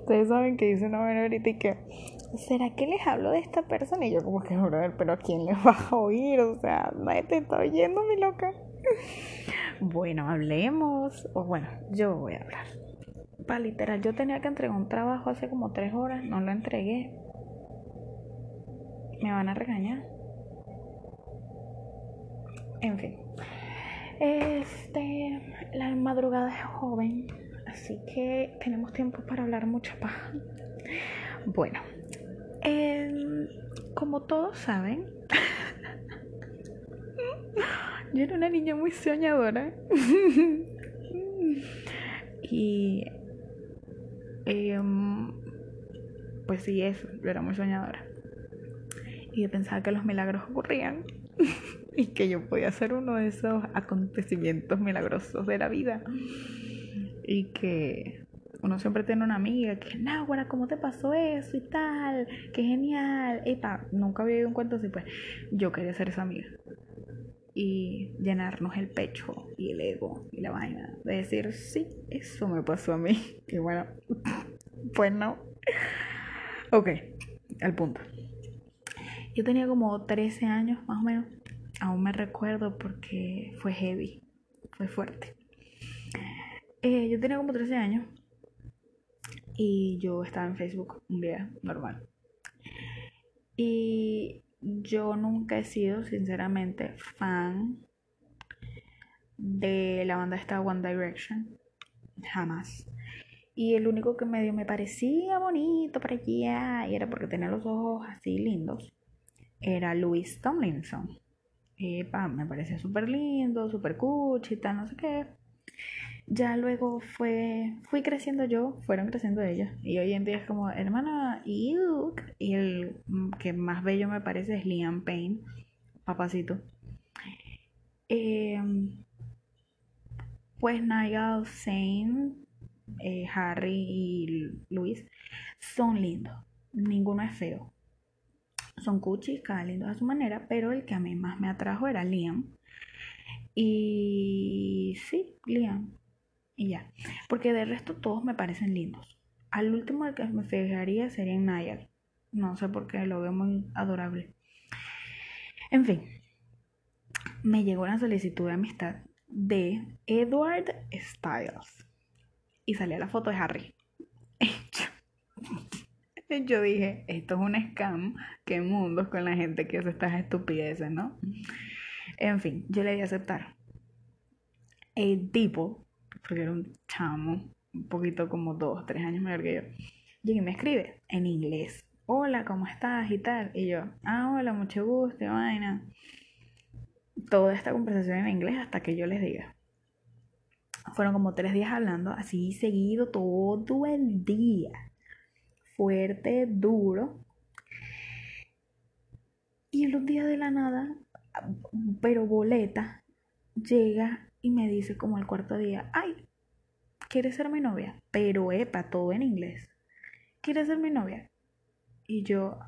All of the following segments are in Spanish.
Ustedes saben que dice una buena ahorita y que, ¿será que les hablo de esta persona? Y yo como que, brother, pero ¿a quién les va a oír? O sea, nadie te está oyendo, mi loca. Bueno, hablemos. O bueno, yo voy a hablar. Pa, literal, yo tenía que entregar un trabajo hace como tres horas, no lo entregué. Me van a regañar. En fin. Este, la madrugada es joven, así que tenemos tiempo para hablar mucha paja. Bueno, como todos saben, yo era una niña muy soñadora. y em, pues sí, eso, yo era muy soñadora. Y yo pensaba que los milagros ocurrían y que yo podía ser uno de esos acontecimientos milagrosos de la vida. Y que uno siempre tiene una amiga que, Náhuara, ¿cómo te pasó eso y tal? Qué genial. Epa, nunca había oído un cuento así, pues yo quería ser esa amiga. Y llenarnos el pecho y el ego y la vaina. De decir, sí, eso me pasó a mí. Y bueno, pues no. Ok, al punto. Yo tenía como 13 años más o menos aún me recuerdo porque fue heavy, fue fuerte. Eh, yo tenía como 13 años y yo estaba en Facebook un día normal. Y yo nunca he sido, sinceramente, fan de la banda esta One Direction. Jamás. Y el único que medio me parecía bonito para allá, y era porque tenía los ojos así lindos, era Louis Tomlinson me parecía súper lindo, súper cuchi y tal, no sé qué. Ya luego fue, fui creciendo yo, fueron creciendo ellos. Y hoy en día es como, hermana, y el que más bello me parece es Liam Payne, papacito. Em, pues Nigel, Zane, eh, Harry y Luis son lindos. Ninguno es feo son cuchis, cada lindo a su manera, pero el que a mí más me atrajo era Liam. Y sí, Liam. Y ya. Porque de resto todos me parecen lindos. Al último del que me fijaría sería en. No sé por qué lo veo muy adorable. En fin. Me llegó una solicitud de amistad de Edward Styles. Y salía la foto de Harry. Yo dije, esto es un scam, qué mundos con la gente que hace estas estupideces, ¿no? En fin, yo le di a aceptar. El tipo, porque era un chamo, un poquito como dos, tres años mayor que yo, llega y me escribe en inglés. Hola, ¿cómo estás? y tal. Y yo, ah, hola, mucho gusto, vaina. Toda esta conversación en inglés hasta que yo les diga. Fueron como tres días hablando, así seguido todo el día fuerte, duro. Y un día de la nada, pero boleta, llega y me dice como al cuarto día, ay, ¿quieres ser mi novia? Pero epa, todo en inglés. ¿Quieres ser mi novia? Y yo,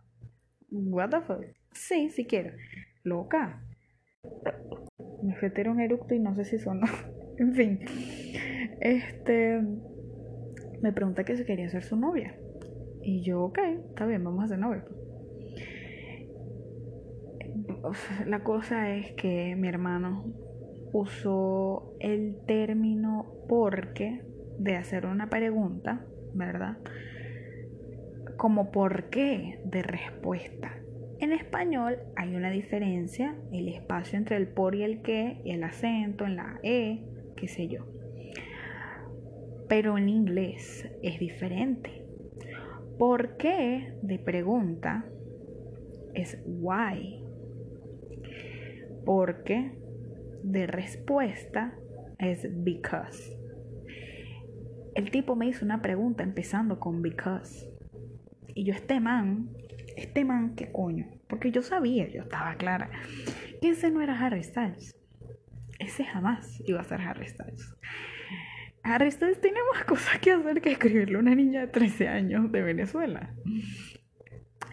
what the fuck? Sí, sí quiero. Loca. Me fue un eructo y no sé si sonó. en fin. Este. Me pregunta que si quería ser su novia. Y yo, ok, está bien, vamos a hacer novio. La cosa es que mi hermano usó el término porque de hacer una pregunta, ¿verdad? Como por qué de respuesta. En español hay una diferencia, el espacio entre el por y el qué, el acento en la e, qué sé yo. Pero en inglés es diferente. ¿Por qué de pregunta es why? Porque de respuesta es because. El tipo me hizo una pregunta empezando con because. Y yo, este man, este man, ¿qué coño? Porque yo sabía, yo estaba clara, que ese no era Harry Styles. Ese jamás iba a ser Harry Styles. Harry Styles tiene más cosas que hacer que escribirle a una niña de 13 años de Venezuela.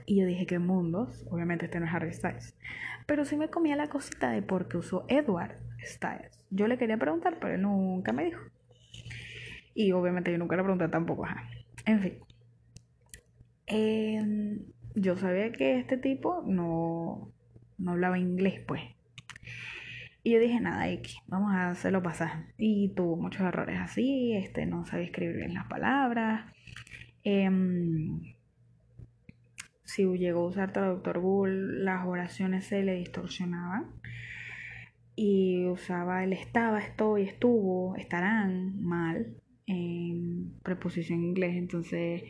Y yo dije, ¿qué mundos? Obviamente este no es Harry Styles. Pero sí me comía la cosita de por qué usó Edward Styles. Yo le quería preguntar, pero él nunca me dijo. Y obviamente yo nunca le pregunté tampoco. Ajá. En fin. Em, yo sabía que este tipo no, no hablaba inglés, pues. Y yo dije, nada, X, vamos a hacerlo pasar. Y tuvo muchos errores así, este, no sabía escribir bien las palabras. Em, si llegó a usar traductor Google, las oraciones se le distorsionaban. Y usaba el estaba, estoy, estuvo, estarán mal en preposición inglés. Entonces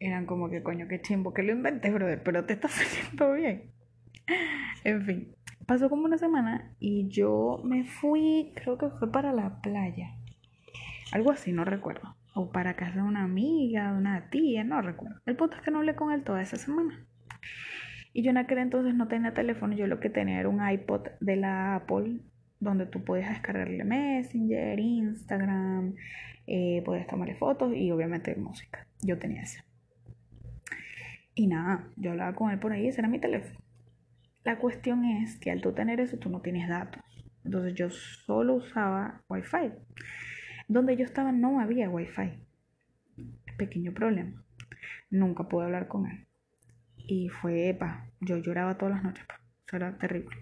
eran como que coño, qué chimbo que lo inventes, brother, pero te está saliendo bien. en fin, pasó como una semana y yo me fui, creo que fue para la playa. Algo así, no recuerdo. O para casa de una amiga, de una tía, no recuerdo. El punto es que no hablé con él toda esa semana. Y yo en aquel entonces no tenía teléfono, yo lo que tenía era un iPod de la Apple, donde tú podías descargarle Messenger, Instagram, eh, podías tomarle fotos y obviamente música. Yo tenía ese. Y nada, yo hablaba con él por ahí, ese era mi teléfono. La cuestión es que al tú tener eso, tú no tienes datos. Entonces yo solo usaba Wi-Fi. Donde yo estaba no había Wi-Fi. Pequeño problema. Nunca pude hablar con él. Y fue, epa, yo lloraba todas las noches. Eso era terrible.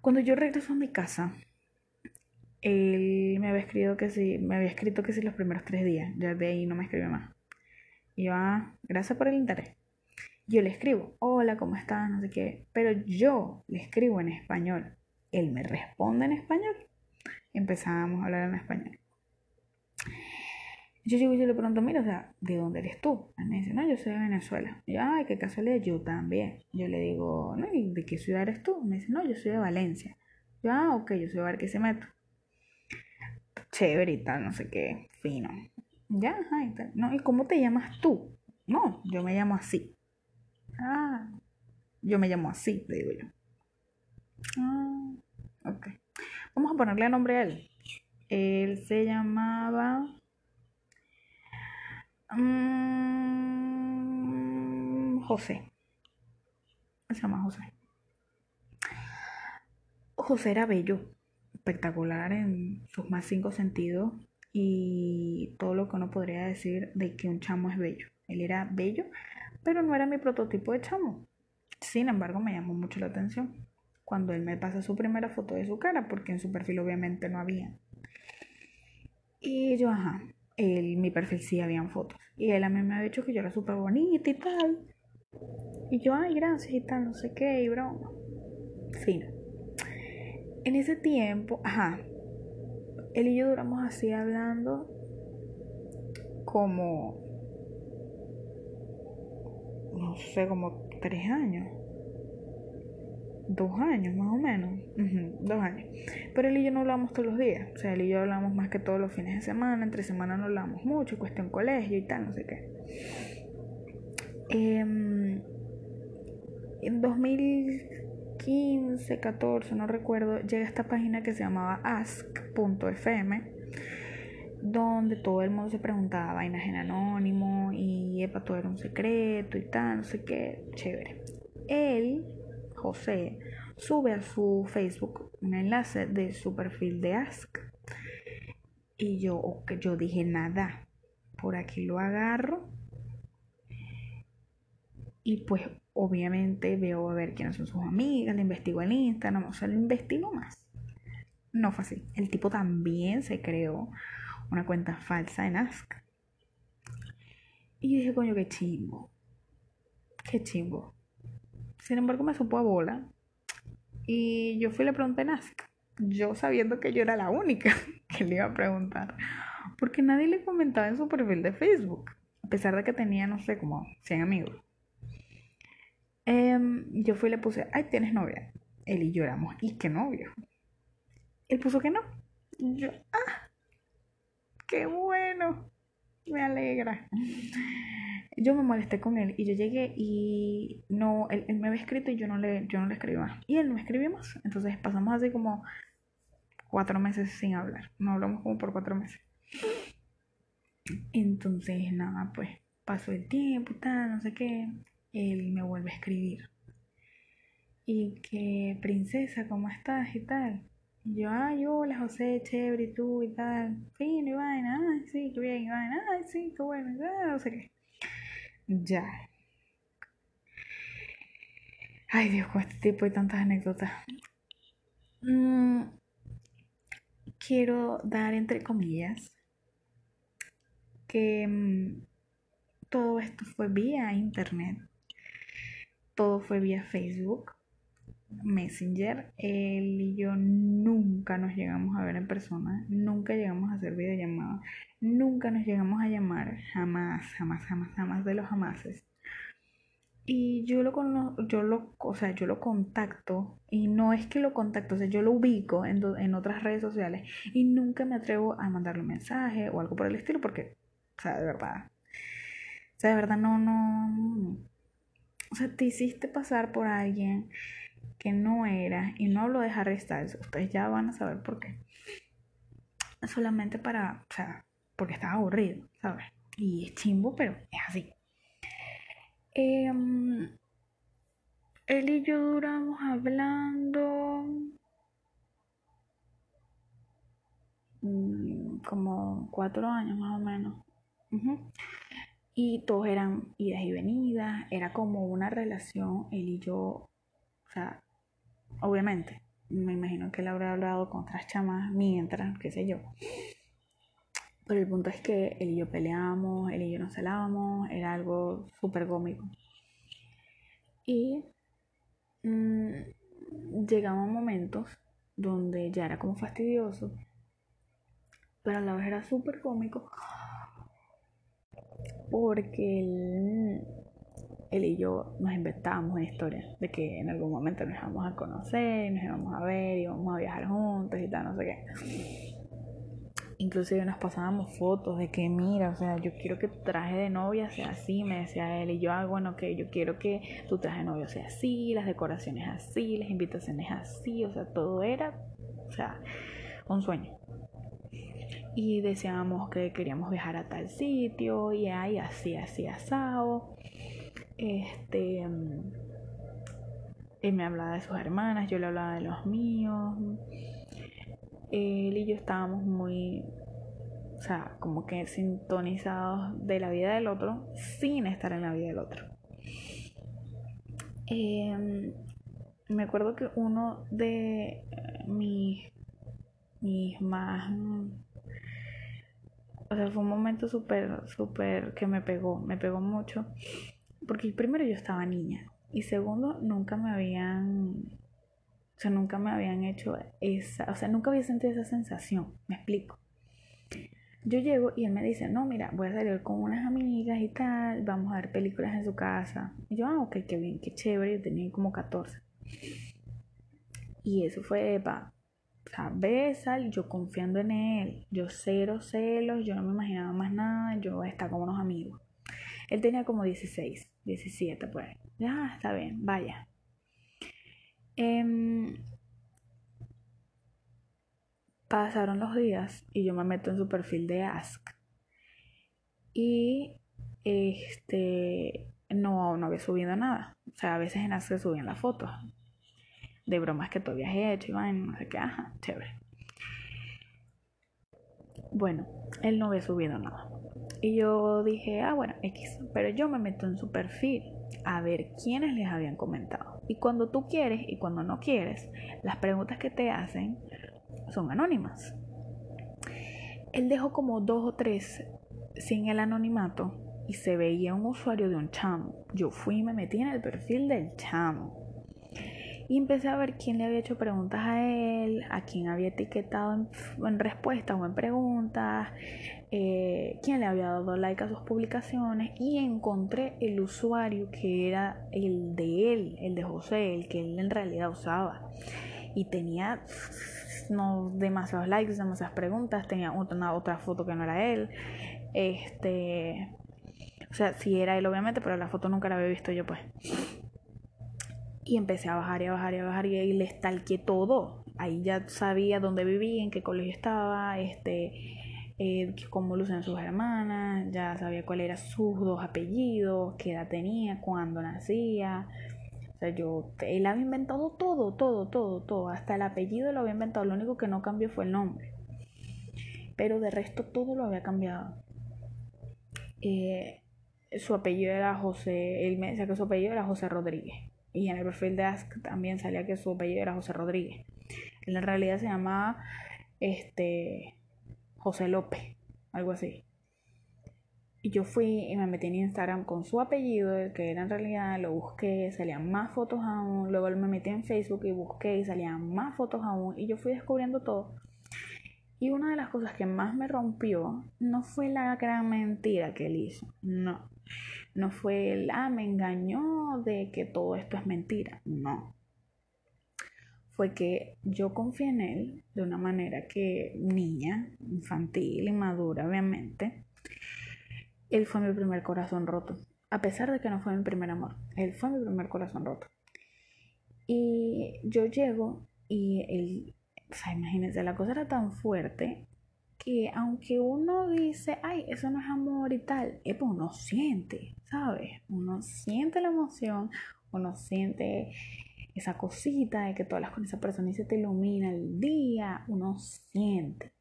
Cuando yo regreso a mi casa, él me había escrito que sí, me había escrito que sí los primeros tres días. Ya de ahí no me escribe más. Y yo, ah, gracias por el interés. Yo le escribo, hola, ¿cómo estás? No sé qué. Pero yo le escribo en español. Él me responde en español. Empezábamos a hablar en español. Yo llego y le pregunto, mira, o sea, ¿de dónde eres tú? Me dice, no, yo soy de Venezuela. Y ay, qué casualidad, yo también. Yo le digo, no, ¿y de qué ciudad eres tú? Me dice, no, yo soy de Valencia. Yo, ah, ok, yo soy de Barquisimeto. Chévere y tal, no sé qué, fino. Ya, ay, No, ¿y cómo te llamas tú? No, yo me llamo así. Ah, yo me llamo así, le digo yo. Ah, ok. Vamos a ponerle nombre a él. Él se llamaba. Mm, José. Se llama José. José era bello, espectacular en sus más cinco sentidos y todo lo que uno podría decir de que un chamo es bello. Él era bello, pero no era mi prototipo de chamo. Sin embargo, me llamó mucho la atención cuando él me pasa su primera foto de su cara, porque en su perfil obviamente no había. Y yo, ajá, él, mi perfil sí habían fotos. Y él a mí me ha dicho que yo era súper bonita y tal. Y yo, ay, gracias y tal, no sé qué, y broma. Fin. En ese tiempo, ajá, él y yo duramos así hablando como, no sé, como tres años. Dos años más o menos. dos años. Pero él y yo no hablamos todos los días. O sea, él y yo hablamos más que todos los fines de semana. Entre semana no hablamos mucho, cuestión colegio y tal, no sé qué. Em, en 2015, 14, no recuerdo, llega esta página que se llamaba ask.fm, donde todo el mundo se preguntaba vainas en anónimo y epa, todo era un secreto y tal, no sé qué, chévere. Él, José, sube a su Facebook un enlace de su perfil de Ask. Y yo, yo dije nada, por aquí lo agarro. Y pues obviamente veo a ver quiénes son sus amigas, le investigo el Instagram, o sea, le investigo más. No fue así. El tipo también se creó una cuenta falsa en Ask. Y yo dije, coño, qué chimbo. Qué chimbo. Sin embargo, me supo a bola. Y yo fui y le pregunté en Ask. Yo sabiendo que yo era la única que le iba a preguntar. Porque nadie le comentaba en su perfil de Facebook. A pesar de que tenía, no sé, como 100 amigos. Em, yo fui y le puse, ay, ¿tienes novia? Él y yo éramos, ¿y qué novio? Él puso que no. yo, ah, qué bueno, me alegra. Yo me molesté con él y yo llegué y no, él, me había escrito y yo no, le, yo no le escribí más. Y él no escribió más. Entonces pasamos así como cuatro meses sin hablar. No hablamos como por cuatro meses. Entonces, nada, pues pasó el tiempo tal, no sé qué. Él me vuelve a escribir. Y que, princesa, ¿cómo estás? Y tal. Y yo, ay, hola José, chévere, y tú y tal. Fino y vaina, ay, sí, qué bien, y vaina, ay, sí, qué bueno, no sé qué. Ya. Ay, Dios, con este tipo hay tantas anécdotas. Mm, quiero dar entre comillas que mm, todo esto fue vía internet. Todo fue vía Facebook, Messenger. Él y yo nunca nos llegamos a ver en persona, nunca llegamos a hacer videollamadas, nunca nos llegamos a llamar, jamás, jamás, jamás, jamás de los jamases. Y yo lo, yo lo, o sea, yo lo contacto y no es que lo contacto, o sea, yo lo ubico en, en otras redes sociales y nunca me atrevo a mandarle un mensaje o algo por el estilo porque, o sea, de verdad, o sea, de verdad no, no, o sea, te hiciste pasar por alguien que no era y no lo deja restar, ustedes ya van a saber por qué. Solamente para, o sea, porque estaba aburrido, ¿sabes? Y es chimbo, pero es así. Em, él y yo duramos hablando mm, como cuatro años más o menos. Y todos eran idas y venidas, era como una relación, él y yo, o sea, obviamente, me imagino que él habrá hablado con otras chamas mientras, qué sé yo. Pero el punto es que él y yo peleamos, él y yo nos celábamos, era algo súper cómico. Y mmm, llegaban momentos donde ya era como fastidioso, pero a la vez era súper cómico porque él, él, y yo nos inventábamos una historia de que en algún momento nos íbamos a conocer, nos íbamos a ver, íbamos a viajar juntos y tal, no sé qué inclusive nos pasábamos fotos de que mira, o sea, yo quiero que tu traje de novia sea así, me decía él, y yo, ah, bueno, que yo quiero que tu traje de novia sea así, las decoraciones así, las invitaciones así, o sea, todo era, o sea, un sueño. Y decíamos que queríamos viajar a tal sitio, y ahí así, así, asado. Este. Él me hablaba de sus hermanas, yo le hablaba de los míos él y yo estábamos muy, o sea, como que sintonizados de la vida del otro sin estar en la vida del otro. Em, me acuerdo que uno de mis, mis más... O sea, fue un momento súper, súper que me pegó, me pegó mucho. Porque primero yo estaba niña y segundo nunca me habían o sea, nunca me habían hecho esa, o sea, nunca había sentido esa sensación, me explico. Yo llego y él me dice, no, mira, voy a salir con unas amigas y tal, vamos a ver películas en su casa. Y yo, ah, ok, qué bien, qué chévere, yo tenía como 14. Y eso fue, pa, o sea, besa, yo confiando en él, yo cero celos, yo no me imaginaba más nada, yo estaba como unos amigos. Él tenía como 16, 17 pues. Ya, está bien, vaya. Em, pasaron los días y yo me meto en su perfil de Ask. Y este no, no había subido nada. O sea, a veces en Ask se subían las fotos de bromas que tú habías hecho y van, no sé qué, ajá, chévere. Bueno, él no había subido nada. Y yo dije, ah, bueno, X. Pero yo me meto en su perfil a ver quiénes les habían comentado. Y cuando tú quieres y cuando no quieres, las preguntas que te hacen son anónimas. Él dejó como dos o tres sin el anonimato y se veía un usuario de un chamo. Yo fui y me metí en el perfil del chamo. Y empecé a ver quién le había hecho preguntas a él, a quién había etiquetado en, respuestas o en preguntas, eh, quién le había dado like a sus publicaciones y encontré el usuario que era el de él, el de José, el que él en realidad usaba. Y tenía no demasiados likes, demasiadas preguntas, tenía una otra foto que no era él. Este, o sea, sí era él obviamente, pero la foto nunca la había visto yo pues. Y empecé a bajar y a bajar y a bajar y le stalkeé todo. Ahí ya sabía dónde vivía, en qué colegio estaba, este, eh, cómo lucían sus hermanas, ya sabía cuáles eran sus dos apellidos, qué edad tenía, cuándo nacía. O sea, yo, él había inventado todo, todo, todo, todo. Hasta el apellido lo había inventado. Lo único que no cambió fue el nombre. Pero de resto todo lo había cambiado. Eh, su apellido era José, él me decía que su apellido era José Rodríguez. Y en el perfil de Ask también salía que su apellido era José Rodríguez. En la realidad se llamaba este, José López, algo así. Y yo fui y me metí en Instagram con su apellido, que era en realidad, lo busqué, salían más fotos aún. Luego me metí en Facebook y busqué y salían más fotos aún. Y yo fui descubriendo todo. Y una de las cosas que más me rompió no fue la gran mentira que él hizo, no. No fue el, ah, me engañó de que todo esto es mentira, no. Fue que yo confié en él de una manera que niña, infantil, inmadura, obviamente él fue mi primer corazón roto. A pesar de que no fue mi primer amor, él fue mi primer corazón roto. Y yo llego y él, o sea, imagínense, la cosa era tan fuerte que aunque uno dice, ay, eso no es amor y tal, pues uno siente, ¿sabes? Uno siente la emoción, uno siente esa cosita de que todas las con esa persona y se te ilumina el día, uno siente.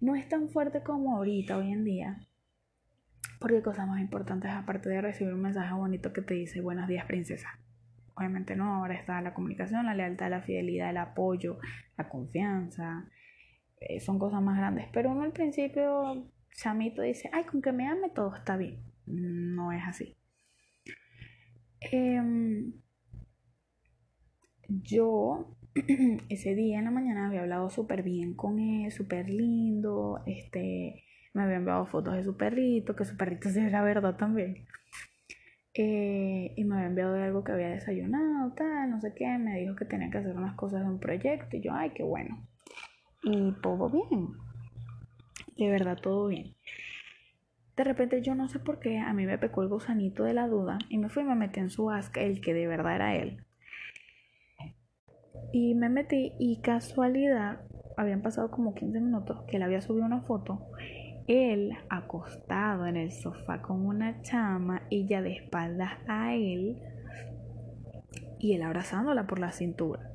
No es tan fuerte como ahorita, hoy en día, porque cosas más importantes aparte de recibir un mensaje bonito que te dice buenos días princesa. Obviamente no, ahora está la comunicación, la lealtad, la fidelidad, el apoyo, la confianza. Eh, son cosas más grandes. Pero uno al principio, chamito dice, ay, con que me ame todo está bien. No es así. Em, yo ese día en la mañana había hablado súper bien con él, súper lindo, este, me había enviado fotos de su perrito, que su perrito sí era verdad también. Eh, y me había enviado algo que había desayunado, tal, no sé qué. Me dijo que tenía que hacer unas cosas de un proyecto. Y yo, ay, qué bueno. Y todo bien. De verdad, todo bien. De repente, yo no sé por qué, a mí me pecó el gusanito de la duda. Y me fui y me metí en su Ask, el que de verdad era él. Y me metí y casualidad, habían pasado como 15 minutos que él había subido una foto él acostado en el sofá con una chama, ella de espaldas a él y él abrazándola por la cintura.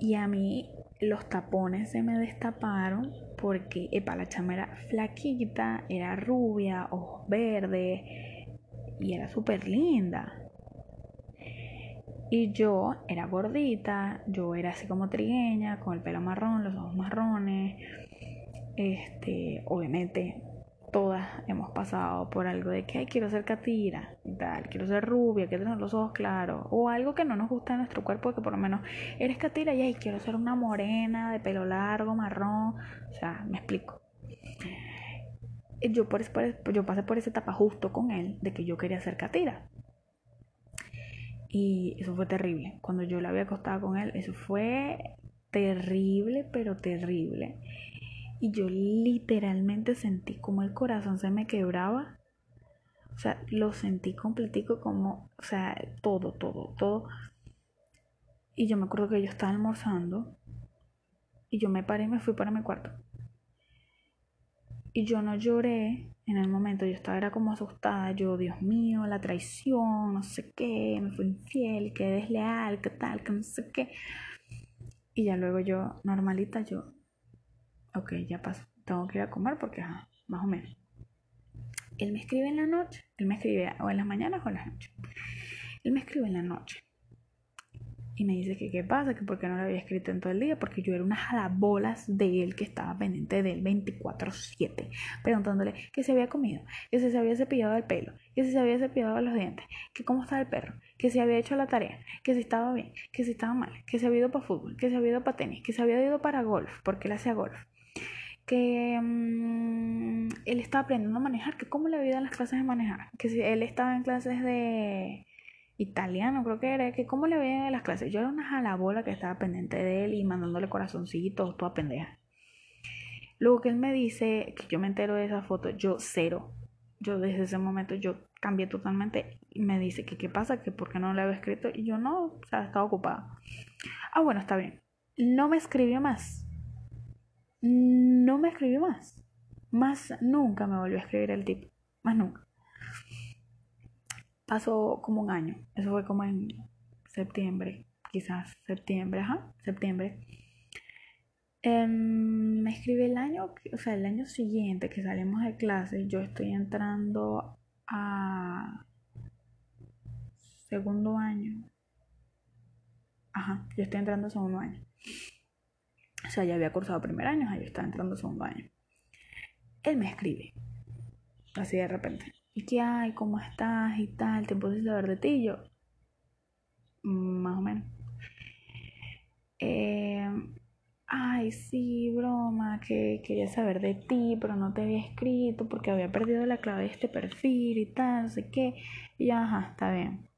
Y a mí los tapones se me destaparon porque epa, la chama era flaquita, era rubia, ojos verdes y era súper linda. Y yo era gordita, yo era así como trigueña, con el pelo marrón, los ojos marrones este, obviamente todas hemos pasado por algo de que quiero ser catira y tal, quiero ser rubia, quiero tener los ojos claros, o algo que no nos gusta en nuestro cuerpo, que por lo menos eres catira y ay, quiero ser una morena de pelo largo, marrón, o sea, me explico. Yo, por, yo pasé por esa etapa justo con él de que yo quería ser catira. Y eso fue terrible. Cuando yo la había acostado con él, eso fue terrible, pero terrible y yo literalmente sentí como el corazón se me quebraba. O sea, lo sentí completico como, o sea, todo, todo, todo. Y yo me acuerdo que yo estaba almorzando y yo me paré y me fui para mi cuarto. Y yo no lloré en el momento, yo estaba era como asustada, yo, Dios mío, la traición, no sé qué, me fui infiel, que desleal, que tal, que no sé qué. Y ya luego yo, normalita, yo, ok, ya pasó, tengo que ir a comer porque, más o menos. Él me escribe en la noche, él me escribe o en las mañanas o en las noches. Él me escribe en la noche. Y me dice que qué pasa, que por qué no le había escrito en todo el día, porque yo era una jalabolas de él que estaba pendiente de él 24/7, preguntándole qué se había comido, que se había cepillado el pelo, que se había cepillado los dientes, que cómo estaba el perro, que si había hecho la tarea, que si estaba bien, que si estaba mal, que se había ido para fútbol, que se había ido para tenis, que se había ido para golf, porque él hacía golf, que mm, él estaba aprendiendo a manejar, que cómo le había en las clases de manejar, que si él estaba en clases de italiano, creo que era, que cómo le en las clases. Yo era una jalabola que estaba pendiente de él y mandándole corazoncitos, toda pendeja. Luego que él me dice, que yo me entero de esa foto, yo cero. Yo desde ese momento yo cambié totalmente y me dice que qué pasa, que por qué no le había escrito y yo no, o sea, estaba ocupada. Ah, bueno, está bien. No me escribió más no me escribió más. Más nunca me volvió a escribir el tipo. Más nunca. Pasó como un año, eso fue como en septiembre, quizás septiembre, ajá, septiembre. Em, me escribe el año, o sea, el año siguiente que salimos de clase, yo estoy entrando a segundo año. Ajá, yo estoy entrando a segundo año. O sea, ya había cursado primer año, yo estaba entrando segundo año. Él me escribe, así de repente. ¿Y qué hay? ¿Cómo estás? Y tal, ¿te puse saber de ti? yo, mm, más o menos. Eh, ay, sí, broma, que quería saber de ti, pero no te había escrito porque había perdido la clave de este perfil y tal, no sé qué. Y ya, ajá, está bien.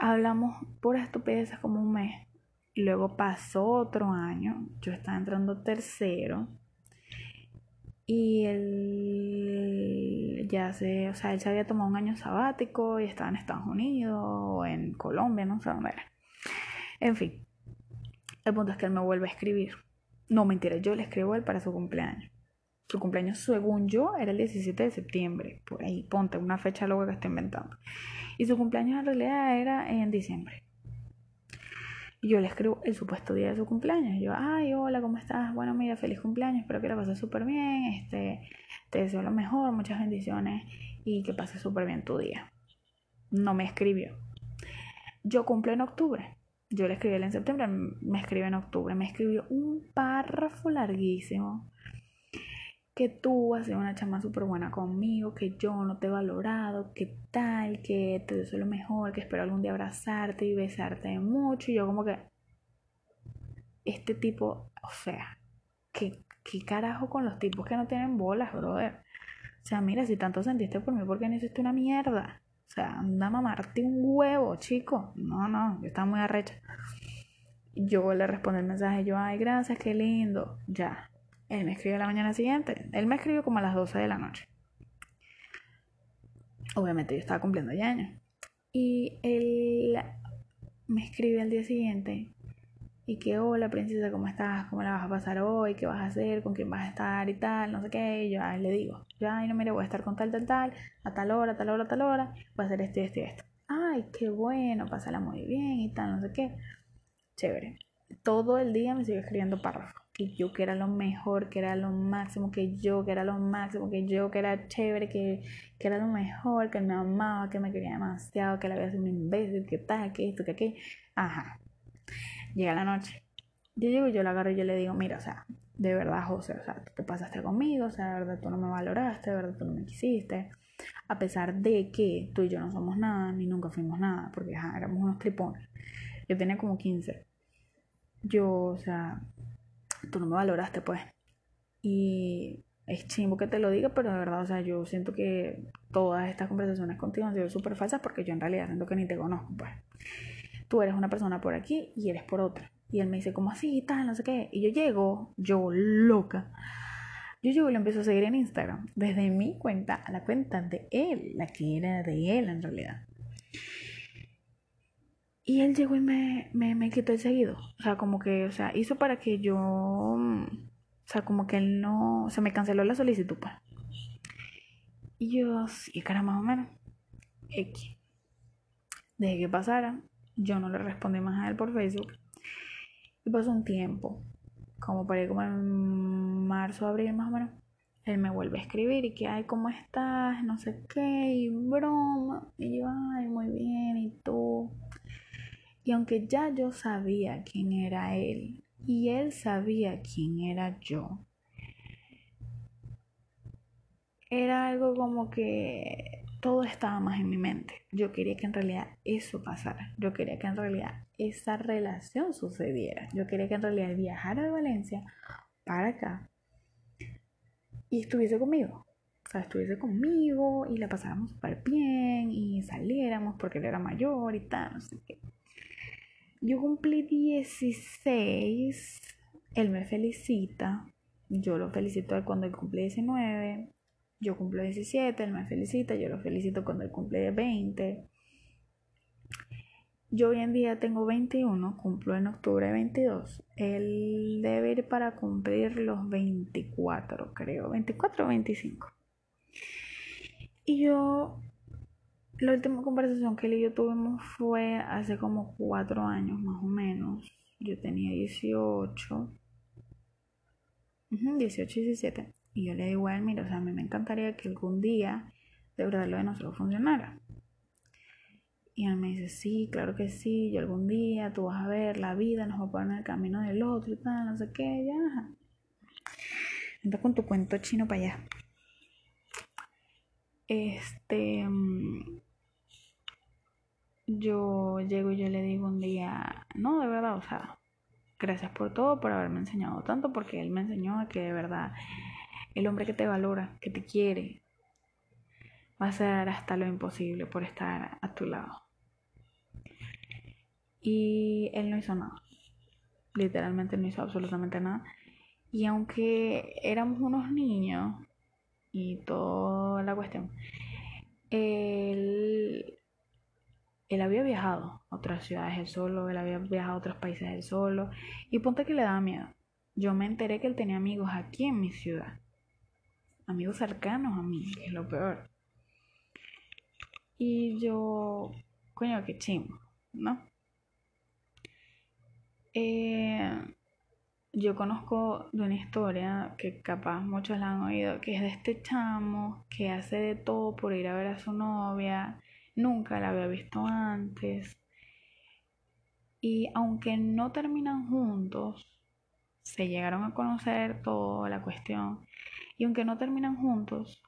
Hablamos por estupideces como un mes. Luego pasó otro año, yo estaba entrando tercero. Y él ya se, o sea, él se había tomado un año sabático y estaba en Estados Unidos o en Colombia, no sé dónde era. En fin, el punto es que él me vuelve a escribir. No, mentira, yo le escribo a él para su cumpleaños. Su cumpleaños, según yo, era el 17 de septiembre. Por ahí, ponte una fecha luego que estoy inventando. Y su cumpleaños en realidad era en diciembre. Y yo le escribo el supuesto día de su cumpleaños. Yo, ay, hola, ¿cómo estás? Bueno, mira, feliz cumpleaños, espero que la pases súper bien. Este, te deseo lo mejor, muchas bendiciones y que pases súper bien tu día. No me escribió. Yo cumplo en octubre. Yo le escribí en septiembre, me escribe en octubre. Me escribió un párrafo larguísimo. Que tú has sido una chama súper buena conmigo, que yo no te he valorado, que tal, que te deseo lo mejor, que espero algún día abrazarte y besarte mucho. Y yo como que, este tipo, o sea, ¿qué, qué carajo con los tipos que no tienen bolas, brother? O sea, mira, si tanto sentiste por mí, ¿por qué no hiciste una mierda? O sea, anda a mamarte un huevo, chico. No, no, yo estaba muy arrecha. Yo le respondí el mensaje, yo, ay, gracias, qué lindo. Ya. Él me escribió la mañana siguiente. Él me escribió como a las 12 de la noche. Obviamente yo estaba cumpliendo ya años. Y él me escribe al día siguiente y que hola princesa, ¿cómo estás? ¿Cómo la vas a pasar hoy? ¿Qué vas a hacer? ¿Con quién vas a estar? Y tal, no sé qué. Y yo le digo, yo, ay, no, mire, voy a estar con tal, tal, tal, a tal hora, a tal hora, a tal hora, voy a hacer esto y esto y esto. Ay, qué bueno, pásala muy bien y tal, no sé qué. Chévere. Todo el día me sigue escribiendo párrafos. Que yo que era lo mejor, que era lo máximo, que yo que era lo máximo, que yo que era chévere, que, que era lo mejor, que me amaba, que me quería demasiado, que la había sido un imbécil, que tal, que esto, que aquello. Ajá Llega la noche. Yo llego y yo la agarro y yo le digo, mira, o sea, de verdad, José, o sea, tú te pasaste conmigo, o sea, de verdad tú no me valoraste, de verdad tú no me quisiste. A pesar de que tú y yo no somos nada, ni nunca fuimos nada, porque ajá, éramos unos tripones. Yo tenía como 15. Yo, o sea, tú no me valoraste, pues. Y es chimbo que te lo diga, pero de verdad, o sea, yo siento que todas estas conversaciones contigo han sido súper falsas porque yo en realidad siento que ni te conozco, pues tú eres una persona por aquí y eres por otra. Y él me dice, ¿cómo así? Tal, no sé qué. Y yo llego, yo loca. Yo llego y lo empiezo a seguir en Instagram. Desde mi cuenta a la cuenta de él, la que era de él en realidad. Y él llegó y me, me, me quitó el seguido. O sea, como que, o sea, hizo para que yo. O sea, como que él no. Se me canceló la solicitud, pues. Y yo, sí, cara, más o menos. X. Dejé que pasara. Yo no le respondí más a él por Facebook. Y pasó un tiempo, como para ir como en marzo, abril más o menos. Él me vuelve a escribir y que, ay, ¿cómo estás? No sé qué, y broma. Y yo, ay, muy bien, ¿y tú? Y aunque ya yo sabía quién era él y él sabía quién era yo, era algo como que todo estaba más en mi mente. Yo quería que en realidad eso pasara. Yo quería que en realidad esa relación sucediera. Yo quería que en realidad viajara de Valencia para acá y estuviese conmigo. O sea, estuviese conmigo y la pasáramos súper bien y saliéramos porque él era mayor y tal, no sé qué. Yo cumplí 16, él me felicita, yo lo felicito cuando él cumple 19, yo cumplo 17, él me felicita, yo lo felicito cuando él cumple 20. Yo hoy en día tengo 21, cumplo en octubre 22. Él debe ir para cumplir los 24, creo, 24 o 25. Y yo La última conversación que él y yo tuvimos fue hace como cuatro años más o menos. Yo tenía 18. 18, 17. Y yo le digo a él, mira, o sea, a mí me encantaría que algún día de verdad lo de nosotros funcionara. Y él me dice, sí, claro que sí, yo algún día tú vas a ver, la vida nos va a poner en el camino del otro y tal, no sé qué, ya. Anda con tu cuento chino para allá. Este. Yo llego y yo le digo un día, no, de verdad, o sea, gracias por todo, por haberme enseñado tanto, porque él me enseñó que de verdad el hombre que te valora, que te quiere, va a hacer hasta lo imposible por estar a tu lado. Y él no hizo nada. Literalmente no hizo absolutamente nada. Y aunque éramos unos niños y toda la cuestión, él, él había viajado a otras ciudades él solo, él había viajado a otros países él solo. Y ponte que le daba miedo. Yo me enteré que él tenía amigos aquí en mi ciudad. Amigos cercanos a mí, que es lo peor. Y yo, coño, qué chimo, ¿no? Eh, yo conozco de una historia que capaz muchos la han oído, que es de este chamo que hace de todo por ir a ver a su novia, nunca la había visto antes. Y aunque no terminan juntos, se llegaron a conocer toda la cuestión. Y aunque no terminan juntos,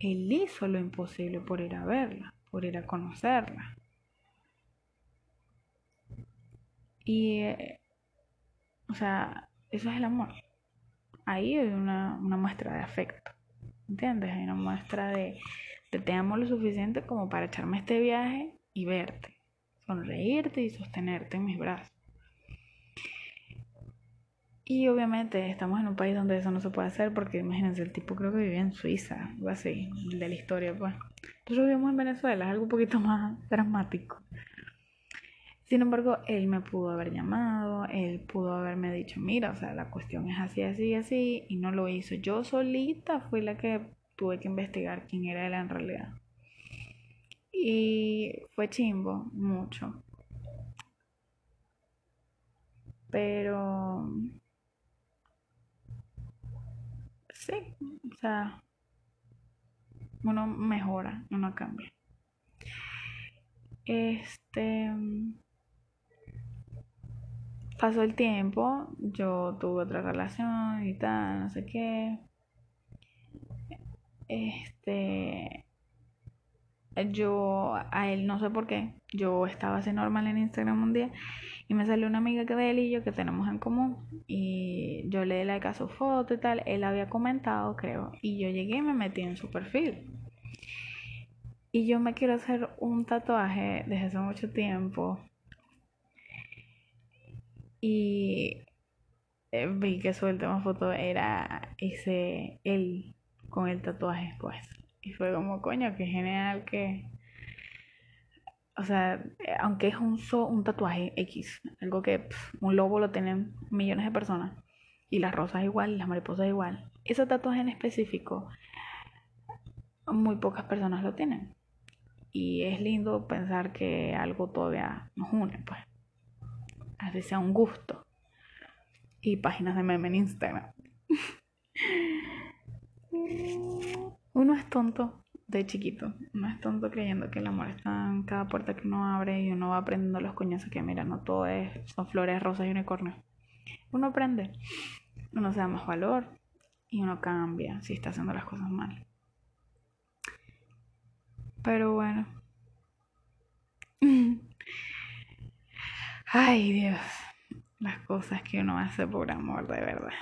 él hizo lo imposible por ir a verla, por ir a conocerla. Y eh, o sea, eso es el amor. Ahí hay una, muestra de afecto. ¿Entiendes? Hay una muestra de, te amo lo suficiente como para echarme este viaje y verte, sonreírte y sostenerte en mis brazos. Y obviamente estamos en un país donde eso no se puede hacer porque imagínense, el tipo creo que vivía en Suiza, algo así, de la historia, pues. Nosotros vivimos en Venezuela, es algo un poquito más dramático. Sin embargo, él me pudo haber llamado, él pudo haberme dicho, mira, o sea, la cuestión es así, así, así, y no lo hizo. Yo solita fui la que tuve que investigar quién era él en realidad. Y fue chimbo, mucho. Pero... Sí, o sea, uno mejora, uno cambia. Este pasó el tiempo, yo tuve otra relación y tal, no sé qué. Este, yo a él no sé por qué, yo estaba así normal en Instagram un día y me salió una amiga que de él y yo que tenemos en común y yo le di like a su foto y tal, él había comentado creo y yo llegué y me metí en su perfil. Y yo me quiero hacer un tatuaje desde hace mucho tiempo y eh, vi que su última foto era ese él con el tatuaje pues y fue como coño qué genial que o sea aunque es un un tatuaje X algo que un lobo lo tienen millones de personas y las rosas igual las mariposas igual ese tatuaje en específico muy pocas personas lo tienen y es lindo pensar que algo todavía nos une pues así sea un gusto. Y páginas de meme en Instagram. uno es tonto de chiquito. Uno es tonto creyendo que el amor está en cada puerta que uno abre y uno va aprendiendo los coñazos que mira, no todo es, son flores, rosas y unicornios. Uno aprende, uno se da más valor y uno cambia si está haciendo las cosas mal. Pero bueno. Ay, Dios. Las cosas que uno hace por amor, de verdad.